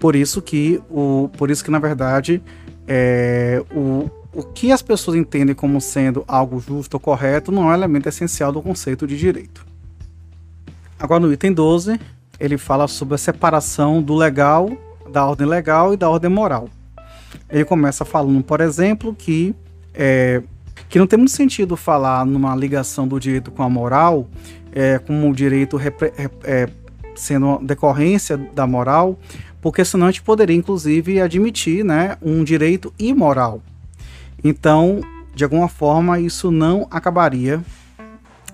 Por isso que, o, por isso que na verdade, é, o, o que as pessoas entendem como sendo algo justo ou correto não é um elemento essencial do conceito de direito. Agora, no item 12, ele fala sobre a separação do legal, da ordem legal e da ordem moral. Ele começa falando, por exemplo, que, é, que não tem muito sentido falar numa ligação do direito com a moral, é, como o direito é, sendo decorrência da moral, porque senão a gente poderia inclusive admitir né, um direito imoral. Então, de alguma forma, isso não acabaria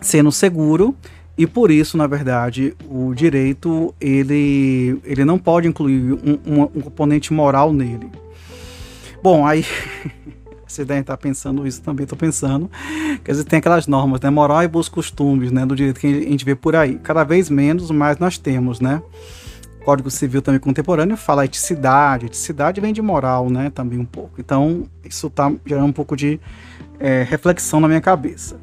sendo seguro e por isso, na verdade, o direito ele, ele não pode incluir um, um, um componente moral nele. Bom, aí Vocês devem estar pensando isso também, estou pensando. Quer dizer, tem aquelas normas, né? Moral e bons costumes, né? Do direito que a gente vê por aí. Cada vez menos, mas nós temos, né? Código Civil também contemporâneo fala eticidade. Eticidade vem de moral, né? Também um pouco. Então, isso está gerando um pouco de é, reflexão na minha cabeça.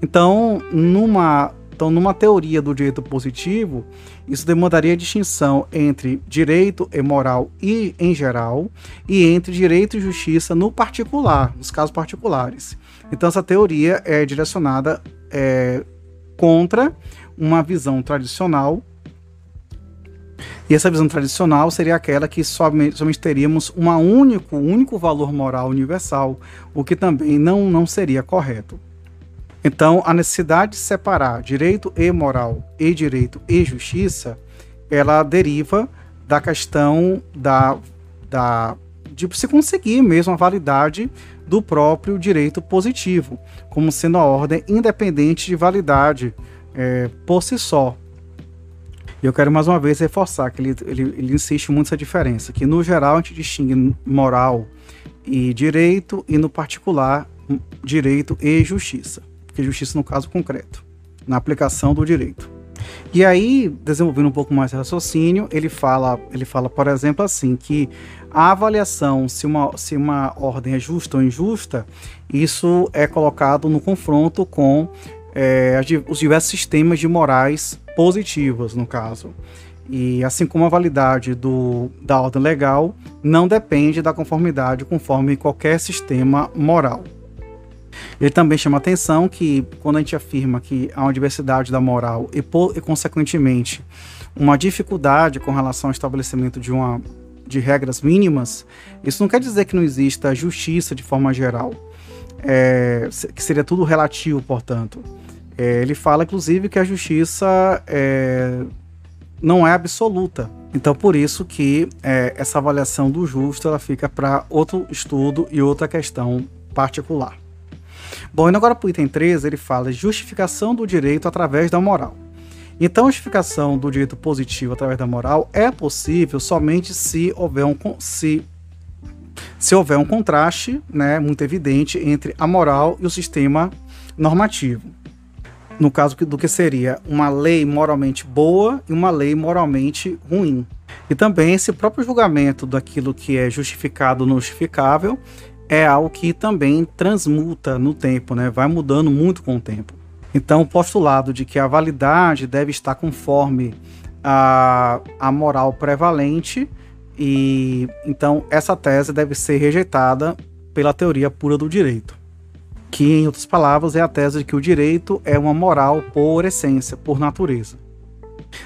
Então, numa então, numa teoria do direito positivo, isso demandaria a distinção entre direito e moral e em geral, e entre direito e justiça no particular, nos casos particulares. Então, essa teoria é direcionada é, contra uma visão tradicional. E essa visão tradicional seria aquela que somente, somente teríamos um único, único valor moral universal, o que também não, não seria correto. Então, a necessidade de separar direito e moral e direito e justiça, ela deriva da questão da, da de se conseguir mesmo a validade do próprio direito positivo, como sendo a ordem independente de validade é, por si só. E eu quero mais uma vez reforçar que ele, ele, ele insiste muito nessa diferença, que no geral a gente distingue moral e direito, e no particular direito e justiça que justiça no caso concreto, na aplicação do direito. E aí, desenvolvendo um pouco mais esse raciocínio, ele fala, ele fala, por exemplo, assim, que a avaliação se uma, se uma ordem é justa ou injusta, isso é colocado no confronto com é, os diversos sistemas de morais positivas, no caso. E assim como a validade do, da ordem legal não depende da conformidade conforme qualquer sistema moral. Ele também chama atenção que, quando a gente afirma que há uma diversidade da moral e, e consequentemente, uma dificuldade com relação ao estabelecimento de, uma, de regras mínimas, isso não quer dizer que não exista justiça de forma geral, é, que seria tudo relativo, portanto. É, ele fala, inclusive, que a justiça é, não é absoluta. Então, por isso que é, essa avaliação do justo ela fica para outro estudo e outra questão particular. Bom, indo agora para o item 13, ele fala justificação do direito através da moral. Então, justificação do direito positivo através da moral é possível somente se houver um, se, se houver um contraste né, muito evidente entre a moral e o sistema normativo. No caso do que seria uma lei moralmente boa e uma lei moralmente ruim. E também esse próprio julgamento daquilo que é justificado ou justificável é algo que também transmuta no tempo, né? vai mudando muito com o tempo. Então, o postulado de que a validade deve estar conforme a, a moral prevalente, e então essa tese deve ser rejeitada pela teoria pura do direito. Que, em outras palavras, é a tese de que o direito é uma moral por essência, por natureza.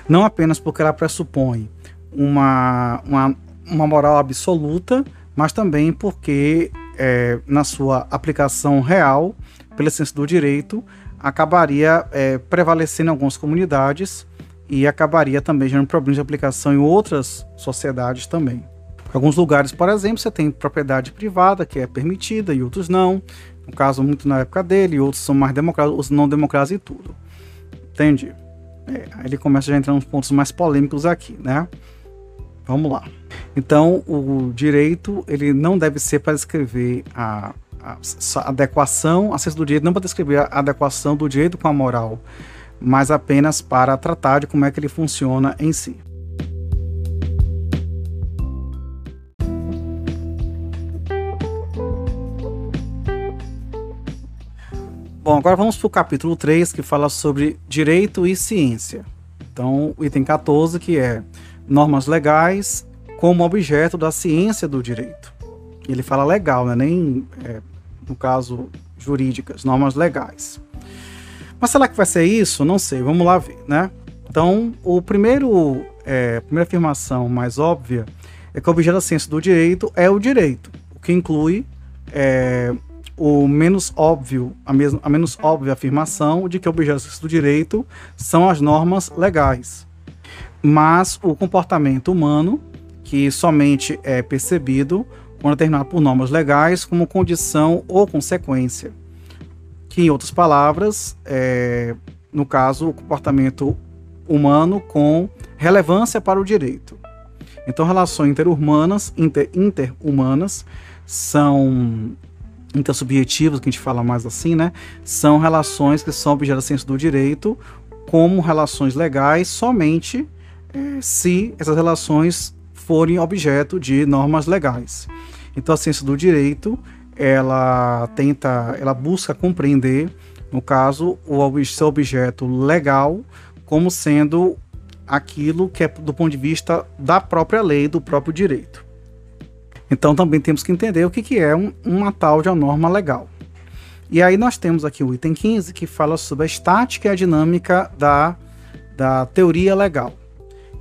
Não apenas porque ela pressupõe uma, uma, uma moral absoluta, mas também porque, é, na sua aplicação real, pela essência do direito, acabaria é, prevalecendo em algumas comunidades e acabaria também gerando problemas de aplicação em outras sociedades também. Em alguns lugares, por exemplo, você tem propriedade privada que é permitida e outros não. No caso, muito na época dele, outros são mais democráticos, outros não democráticos e tudo. Entende? É, ele começa a entrar nos pontos mais polêmicos aqui, né? Vamos lá. Então, o direito ele não deve ser para descrever a, a, a adequação, a ciência do direito não para descrever a adequação do direito com a moral, mas apenas para tratar de como é que ele funciona em si. Bom, agora vamos para o capítulo 3, que fala sobre direito e ciência. Então, o item 14, que é normas legais como objeto da ciência do direito. Ele fala legal, né? nem, é, no caso, jurídicas, normas legais. Mas será que vai ser isso? Não sei, vamos lá ver, né? Então, o primeiro, é, a primeira afirmação mais óbvia é que o objeto da ciência do direito é o direito, o que inclui é, o menos óbvio, a, mes a menos óbvia afirmação de que o objeto da ciência do direito são as normas legais mas o comportamento humano, que somente é percebido quando determinado por normas legais como condição ou consequência. Que, em outras palavras, é, no caso, o comportamento humano com relevância para o direito. Então, relações interhumanas, inter, interhumanas são intersubjetivas, que a gente fala mais assim, né? São relações que são objeto da ciência do direito como relações legais somente se essas relações forem objeto de normas legais. Então a ciência do direito, ela tenta, ela busca compreender, no caso, o seu objeto legal como sendo aquilo que é do ponto de vista da própria lei, do próprio direito. Então também temos que entender o que, é um, uma tal de uma norma legal. E aí nós temos aqui o item 15 que fala sobre a estática e a dinâmica da, da teoria legal.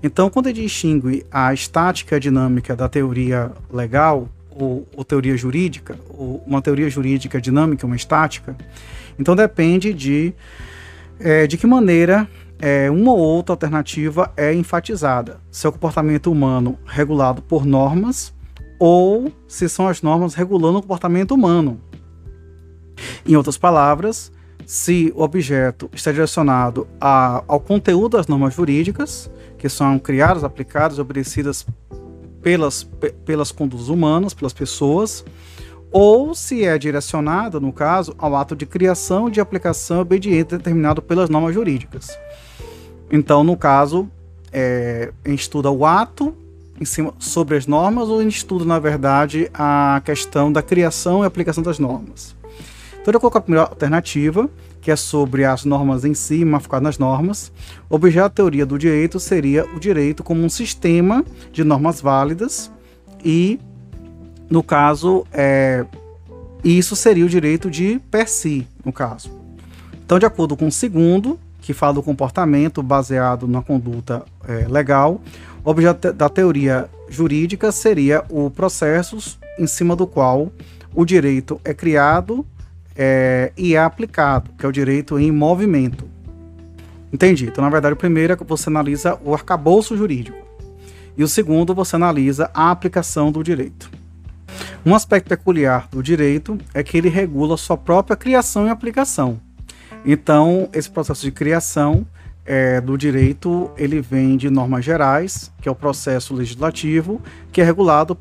Então, quando ele distingue a estática dinâmica da teoria legal, ou, ou, teoria jurídica, ou uma teoria jurídica dinâmica, uma estática, então depende de, é, de que maneira é, uma ou outra alternativa é enfatizada. Se é o comportamento humano regulado por normas, ou se são as normas regulando o comportamento humano. Em outras palavras, se o objeto está direcionado a, ao conteúdo das normas jurídicas, que são criadas, aplicadas, obedecidas pelas, pelas condutas humanas, pelas pessoas, ou se é direcionada, no caso, ao ato de criação e de aplicação obediente determinado pelas normas jurídicas. Então, no caso, é, a gente estuda o ato em cima, sobre as normas ou a gente estuda, na verdade, a questão da criação e aplicação das normas. Então, eu coloco a primeira alternativa, que é sobre as normas em si, mas focado nas normas. Objeto da teoria do direito seria o direito como um sistema de normas válidas e, no caso, é, isso seria o direito de per si, no caso. Então, de acordo com o segundo, que fala do comportamento baseado na conduta é, legal, o objeto da teoria jurídica seria o processo em cima do qual o direito é criado é, e é aplicado, que é o direito em movimento. Entendi. Então, na verdade, o primeiro é que você analisa o arcabouço jurídico. E o segundo, você analisa a aplicação do direito. Um aspecto peculiar do direito é que ele regula sua própria criação e aplicação. Então, esse processo de criação é, do direito ele vem de normas gerais, que é o processo legislativo, que é regulado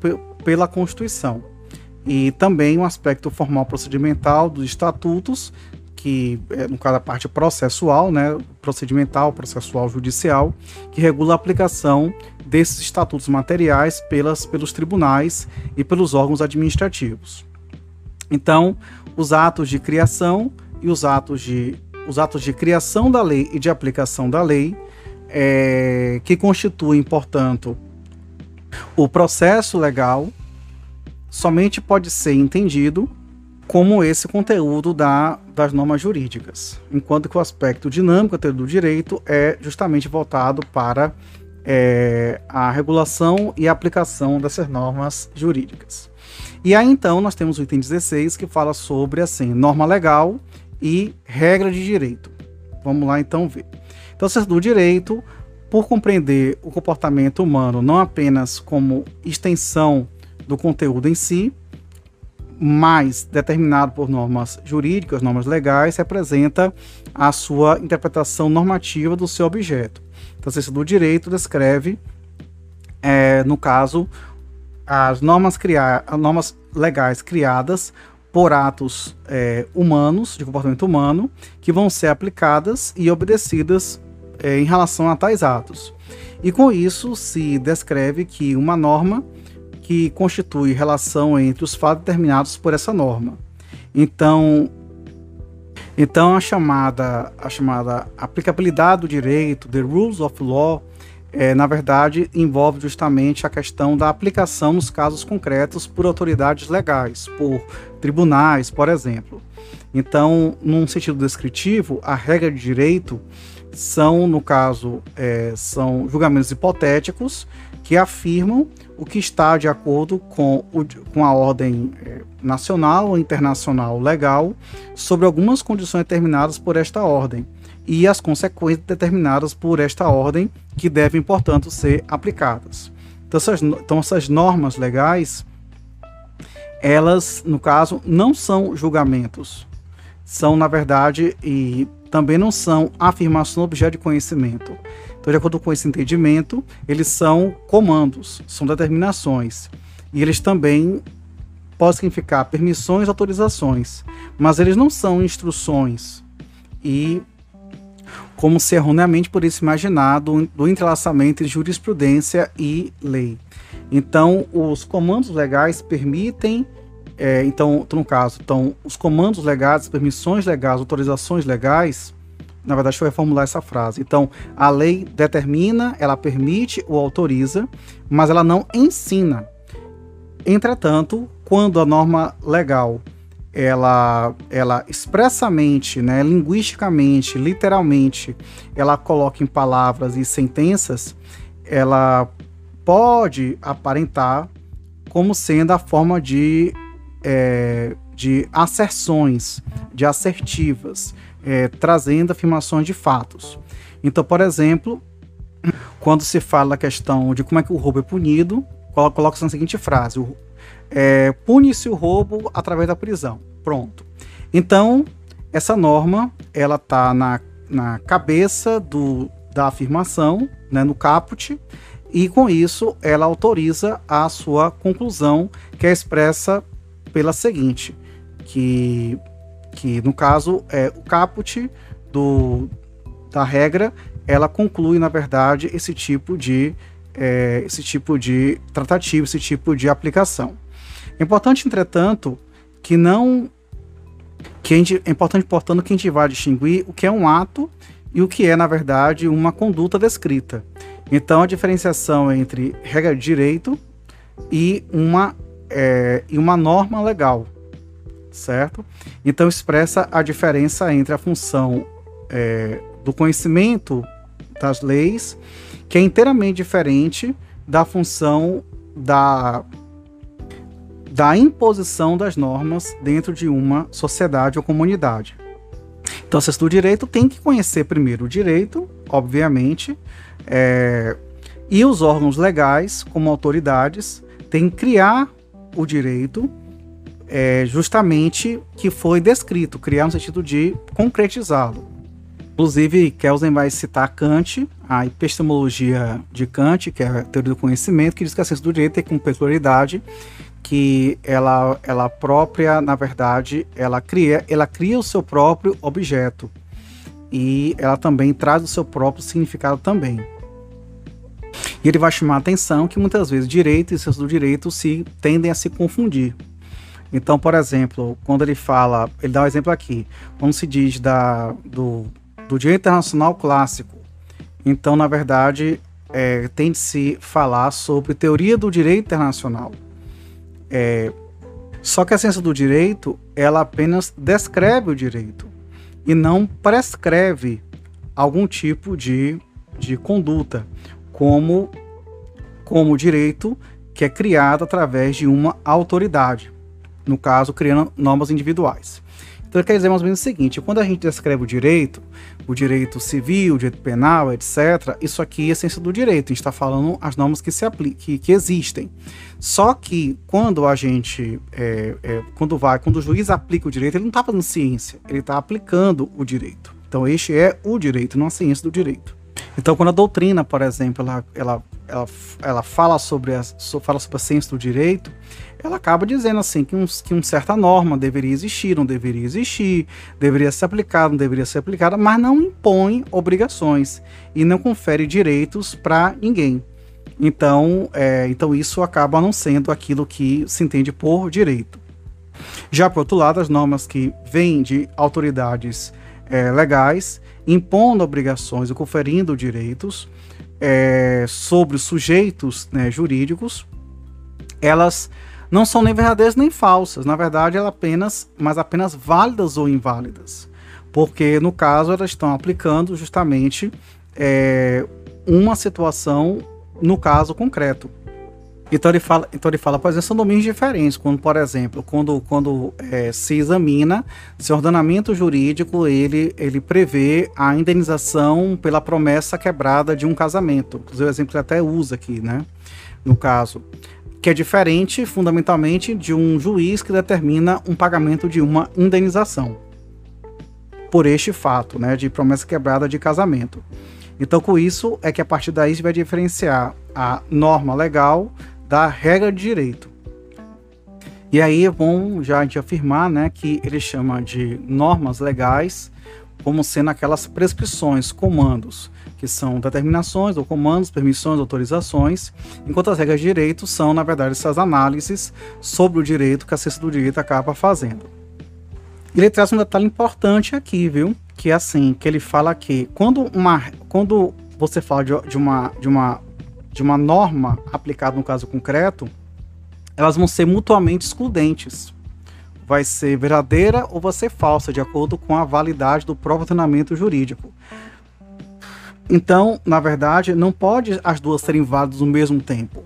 pela Constituição e também um aspecto formal procedimental dos estatutos, que é, no caso a parte processual, né, procedimental, processual, judicial, que regula a aplicação desses estatutos materiais pelas, pelos tribunais e pelos órgãos administrativos. Então, os atos de criação e os atos de, os atos de criação da lei e de aplicação da lei, é, que constituem, portanto, o processo legal somente pode ser entendido como esse conteúdo da, das normas jurídicas, enquanto que o aspecto dinâmico do direito é justamente voltado para é, a regulação e aplicação dessas normas jurídicas. E aí então nós temos o item 16 que fala sobre assim, norma legal e regra de direito. Vamos lá então ver. Então, do direito, por compreender o comportamento humano não apenas como extensão do conteúdo em si, mais determinado por normas jurídicas, normas legais, representa a sua interpretação normativa do seu objeto. Então, a ciência do direito descreve, é, no caso, as normas, criar, normas legais criadas por atos é, humanos, de comportamento humano, que vão ser aplicadas e obedecidas é, em relação a tais atos. E com isso se descreve que uma norma que constitui relação entre os fatos determinados por essa norma. Então, então a chamada a chamada aplicabilidade do direito, the rules of law, é, na verdade envolve justamente a questão da aplicação nos casos concretos por autoridades legais, por tribunais, por exemplo. Então, num sentido descritivo, a regra de direito são, no caso, é, são julgamentos hipotéticos que afirmam o que está de acordo com, o, com a ordem é, nacional ou internacional legal sobre algumas condições determinadas por esta ordem e as consequências determinadas por esta ordem que devem, portanto, ser aplicadas. Então essas, então, essas normas legais, elas, no caso, não são julgamentos, são, na verdade, e também não são afirmação objeto de conhecimento. Então, de acordo com esse entendimento, eles são comandos, são determinações. E eles também podem significar permissões, autorizações, mas eles não são instruções. E como se erroneamente por isso imaginado do entrelaçamento entre jurisprudência e lei. Então, os comandos legais permitem, é, então, no caso, então, os comandos legais, permissões legais, autorizações legais, na verdade, eu reformular essa frase. Então, a lei determina, ela permite ou autoriza, mas ela não ensina. Entretanto, quando a norma legal ela, ela expressamente, né, linguisticamente, literalmente, ela coloca em palavras e sentenças, ela pode aparentar como sendo a forma de, é, de asserções, de assertivas, é, trazendo afirmações de fatos. Então, por exemplo, quando se fala a questão de como é que o roubo é punido, coloca-se na seguinte frase: é, pune-se o roubo através da prisão. Pronto. Então, essa norma ela está na, na cabeça do, da afirmação, né, no caput, e com isso ela autoriza a sua conclusão, que é expressa pela seguinte, que que no caso é o caput do, da regra, ela conclui na verdade esse tipo de é, esse tipo de tratativa, esse tipo de aplicação. É importante, entretanto, que não que gente, é importante, portanto, que a gente vá distinguir o que é um ato e o que é, na verdade, uma conduta descrita. Então, a diferenciação entre regra de direito e uma, é, e uma norma legal certo? Então expressa a diferença entre a função é, do conhecimento das leis, que é inteiramente diferente da função da, da imposição das normas dentro de uma sociedade ou comunidade. Então, se estuda direito, tem que conhecer primeiro o direito, obviamente, é, e os órgãos legais, como autoridades, têm que criar o direito é, justamente que foi descrito, criar no sentido de concretizá-lo. Inclusive, Kelsen vai citar Kant, a epistemologia de Kant, que é a teoria do conhecimento, que diz que a ciência do direito tem como peculiaridade que ela, ela própria, na verdade, ela cria, ela cria o seu próprio objeto e ela também traz o seu próprio significado também. E ele vai chamar a atenção que muitas vezes direito e ciência do direito se tendem a se confundir. Então, por exemplo, quando ele fala, ele dá um exemplo aqui, quando se diz da, do, do direito internacional clássico, então, na verdade, é, tem de se falar sobre teoria do direito internacional. É, só que a ciência do direito ela apenas descreve o direito e não prescreve algum tipo de, de conduta, como, como direito que é criado através de uma autoridade, no caso, criando normas individuais. Então, quer dizer mais ou menos o seguinte: quando a gente descreve o direito, o direito civil, o direito penal, etc., isso aqui é essência do direito. A gente está falando as normas que se aplicam, que, que, existem. Só que quando a gente, é, é, quando vai, quando o juiz aplica o direito, ele não está fazendo ciência, ele está aplicando o direito. Então, este é o direito, não a ciência do direito. Então, quando a doutrina, por exemplo, ela, ela, ela, ela fala, sobre a, fala sobre a ciência do direito, ela acaba dizendo assim que, um, que uma certa norma deveria existir, não deveria existir, deveria ser aplicada, não deveria ser aplicada, mas não impõe obrigações e não confere direitos para ninguém. Então, é, então isso acaba não sendo aquilo que se entende por direito. Já por outro lado, as normas que vêm de autoridades é, legais impondo obrigações e conferindo direitos é, sobre os sujeitos né, jurídicos, elas não são nem verdadeiras nem falsas. Na verdade, elas apenas, mas apenas válidas ou inválidas. Porque, no caso, elas estão aplicando justamente é, uma situação no caso concreto. Então ele fala, então ele fala, por exemplo, são domínios diferentes. Quando, por exemplo, quando, quando é, se examina se o ordenamento jurídico ele, ele prevê a indenização pela promessa quebrada de um casamento. Inclusive, o exemplo que ele até usa aqui, né? No caso que é diferente, fundamentalmente, de um juiz que determina um pagamento de uma indenização por este fato, né, de promessa quebrada de casamento. Então, com isso é que a partir daí se vai diferenciar a norma legal da regra de direito. E aí é bom já a gente afirmar, né, que ele chama de normas legais como sendo aquelas prescrições, comandos que são determinações ou comandos, permissões, autorizações, enquanto as regras de direito são, na verdade, essas análises sobre o direito que a ciência do direito acaba fazendo. Ele traz um detalhe importante aqui, viu? Que é assim, que ele fala que quando, uma, quando você fala de, de, uma, de, uma, de uma norma aplicada no caso concreto, elas vão ser mutuamente excludentes. Vai ser verdadeira ou vai ser falsa, de acordo com a validade do próprio treinamento jurídico. Então, na verdade, não pode as duas serem válidas ao mesmo tempo.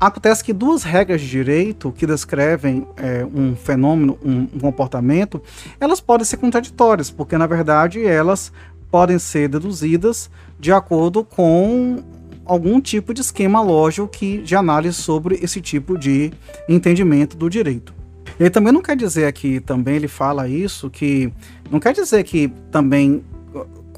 Acontece que duas regras de direito que descrevem é, um fenômeno, um, um, comportamento, elas podem ser contraditórias, porque na verdade elas podem ser deduzidas de acordo com algum tipo de esquema lógico que, de análise sobre esse tipo de entendimento do direito. Ele também não quer dizer aqui, também ele fala isso, que não quer dizer que também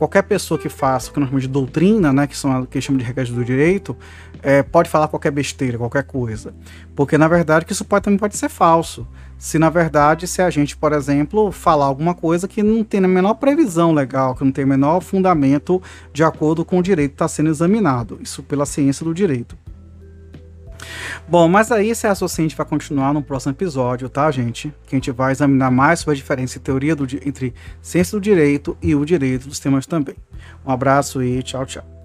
qualquer pessoa que faça o que nós chamamos de doutrina, né, que são que chama de regras do direito, é, pode falar qualquer besteira, qualquer coisa. Porque na verdade que isso pode, também pode ser falso. Se na verdade, se a gente, por exemplo, falar alguma coisa que não tem a menor previsão legal, que não tem o menor fundamento de acordo com o direito que está sendo examinado. Isso pela ciência do direito. Bom, mas aí esse gente vai continuar no próximo episódio, tá, gente? Que a gente vai examinar mais sobre a diferença em teoria do, entre ciência do direito e o direito dos temas também. Um abraço e tchau, tchau.